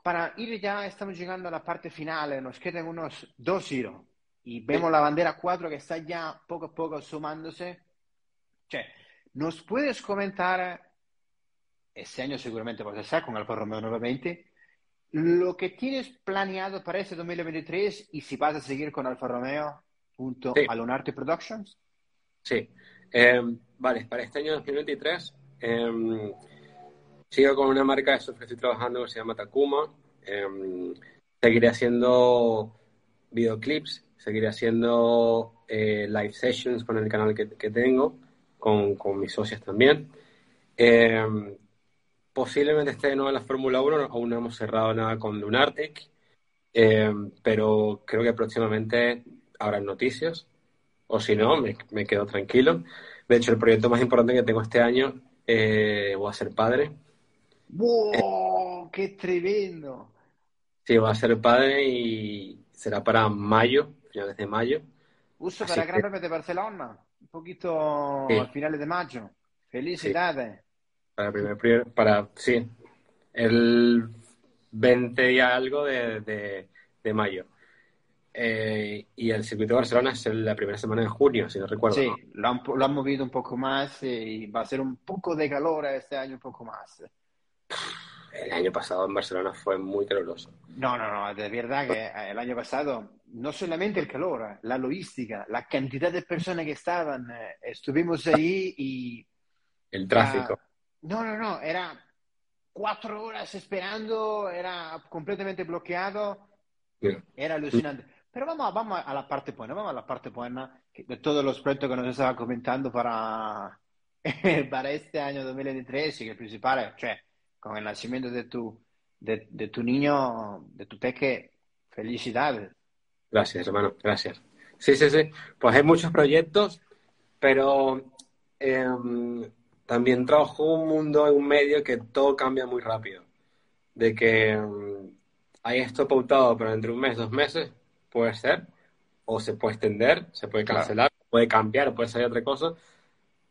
Speaker 4: para ir ya, estamos llegando a la parte final, nos quedan unos dos giros y vemos la bandera 4 que está ya poco a poco sumándose. Cioè, ¿nos puedes comentar, este año seguramente vas a estar con Alfa Romeo nuevamente, lo que tienes planeado para este 2023 y si vas a seguir con Alfa Romeo junto
Speaker 5: Sí.
Speaker 4: a Lunarte Productions?
Speaker 5: Sí. Eh, vale, para este año 2023 eh, sigo con una marca de surf que estoy trabajando que se llama Takuma. Eh, seguiré haciendo videoclips, seguiré haciendo eh, live sessions con el canal que, que tengo, con, con mis socias también. Posiblemente esté de nuevo en la Fórmula 1, aún no hemos cerrado nada con Lunartec, eh, pero creo que próximamente habrá noticias, o si no, me, me quedo tranquilo. De hecho, el proyecto más importante que tengo este año, eh, voy a ser padre.
Speaker 4: ¡Wow! ¡Qué tremendo!
Speaker 5: Sí, voy a ser padre y será para mayo, finales de mayo.
Speaker 4: Uso
Speaker 5: Así
Speaker 4: para Gran Premio de Barcelona, un poquito
Speaker 5: Sí.
Speaker 4: al final de mayo. Felicidades.
Speaker 5: Para el primer, primer- para, sí, el 20 y algo de, de, de mayo. Eh, y el circuito de Barcelona es la primera semana de junio, si no recuerdo.
Speaker 4: Sí,
Speaker 5: ¿no?
Speaker 4: lo han, lo han movido un poco más y va a ser un poco de calor este año, un poco más.
Speaker 5: El año pasado en Barcelona fue muy caluroso.
Speaker 4: No, no, no, de verdad que eh, el año pasado no solamente el calor, la logística, la cantidad de personas que estaban, eh, estuvimos ahí y...
Speaker 5: El tráfico.
Speaker 4: ah, no, no, no, era cuatro horas esperando, era completamente bloqueado,
Speaker 5: Mira.
Speaker 4: era alucinante. Pero vamos, vamos a la parte buena, vamos a la parte buena de todos los proyectos que nos estaba comentando para, *laughs* para este año 2023 y que el principal, cioè, con el nacimiento de tu, de, de tu niño, de tu peque, felicidades.
Speaker 5: Gracias, hermano, gracias. Sí, sí, sí. Pues hay muchos proyectos, pero em, también trabajo un mundo, en un medio que todo cambia muy rápido. De que em, hay esto pautado para entre un mes, dos meses, puede ser, o se puede extender, se puede
Speaker 4: Claro.
Speaker 5: cancelar, puede cambiar, puede salir otra cosa.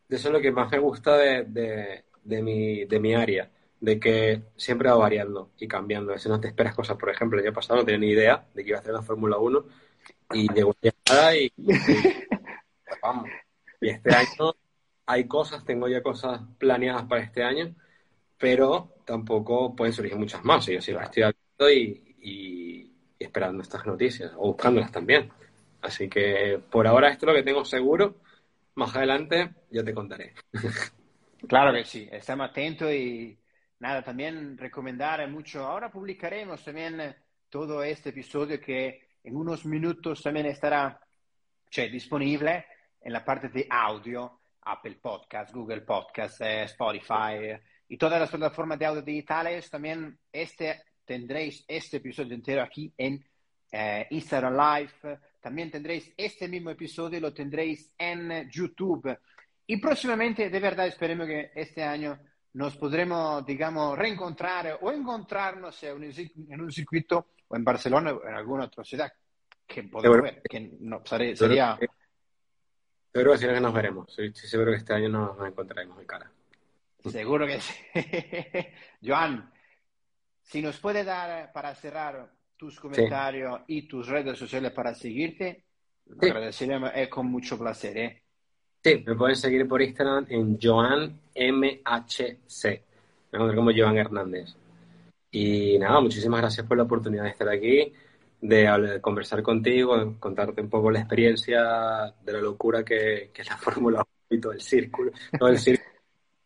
Speaker 5: Eso es lo que más me gusta de, de, de mi, de mi área, de que siempre va variando y cambiando. A veces no te esperas cosas. Por ejemplo, el año pasado no tenía ni idea de que iba a hacer la Fórmula 1 y *laughs* llegó llegada y, y, *laughs* vamos. Y este año hay cosas, tengo ya cosas planeadas para este año, pero tampoco pueden surgir muchas más. Yo sí las estoy haciendo y, y, y esperando estas noticias, o buscándolas también. Así que por ahora esto es lo que tengo seguro. Más adelante ya te contaré. *laughs*
Speaker 4: Claro que sí, estamos atentos y nada, también recomendar mucho. Ahora publicaremos también todo este episodio que en unos minutos también estará cioè, en la parte de audio, Apple Podcast, Google Podcast, eh, Spotify y todas las plataformas de audio digitales. También este tendréis este episodio entero aquí en eh, Instagram Live. También tendréis este mismo episodio, lo tendréis en YouTube. Y próximamente, de verdad, esperemos que este año nos podremos, digamos, reencontrar o encontrarnos en un, en un circuito o en Barcelona o en alguna otra ciudad que podemos ver, que no, sería...
Speaker 5: Seguro que sí que nos veremos. Estoy seguro que este año nos, nos encontraremos de cara.
Speaker 4: Seguro que sí. *laughs* Joan, si nos puede dar para cerrar tus comentarios sí. y tus redes sociales para seguirte, sí. agradeceremos eh, con mucho placer. ¿eh?
Speaker 5: Sí, me pueden seguir por Instagram en JoanMHC. Me encuentro como Joan Hernández. Y nada, muchísimas gracias por la oportunidad de estar aquí, de, de conversar contigo, de contarte un poco la experiencia de la locura que, que es la *laughs* Fórmula 1 y todo el círculo. Todo el círculo.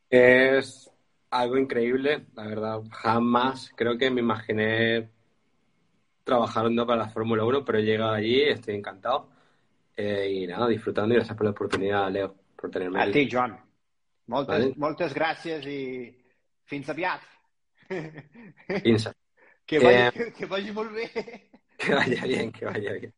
Speaker 5: es algo increíble, la verdad. Jamás creo que me imaginé trabajando para la Fórmula 1, pero he llegado allí, estoy encantado. Eh, y nada, disfrutando y gracias por la oportunidad, Leo, por tenerme
Speaker 4: A ti, Joan. Moltes, vale. moltes gràcies i fins aviat.
Speaker 5: Fins. *laughs*
Speaker 4: Que vaya, eh, que vaya molt bé.
Speaker 5: Que vaya bien, que vaya bien.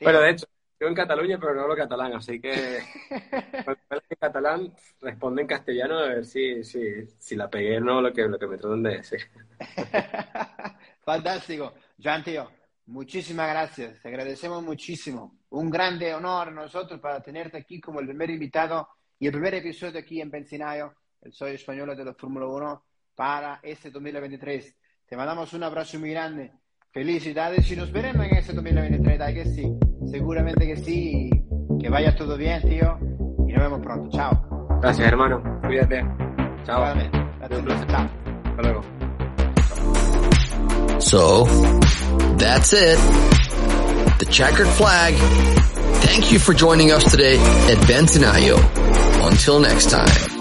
Speaker 5: Bueno, de hecho, yo en Cataluña, pero no hablo catalán, así que *laughs* cuando en catalán responde en castellano a ver si, si, si la pegué o no lo que, lo que me tratan de decir. *laughs*
Speaker 4: Fantástico. Joan, tío, muchísimas gracias. Te agradecemos muchísimo. Un grande honor a nosotros para tenerte aquí como el primer invitado y el primer episodio aquí en Benzinayo, el Soy Español de la Fórmula 1, para este 2023. Te mandamos un abrazo muy grande. Felicidades y nos veremos en este 2023, ¿da que sí? Seguramente que sí. Que vaya todo bien, tío. Y nos vemos pronto. Chao.
Speaker 5: Gracias, hermano. Cuídate. Chao.
Speaker 4: Gracias. Chao.
Speaker 5: Hasta luego.
Speaker 3: So, that's it. The checkered flag. Thank you for joining us today at Benzinayo. Until next time.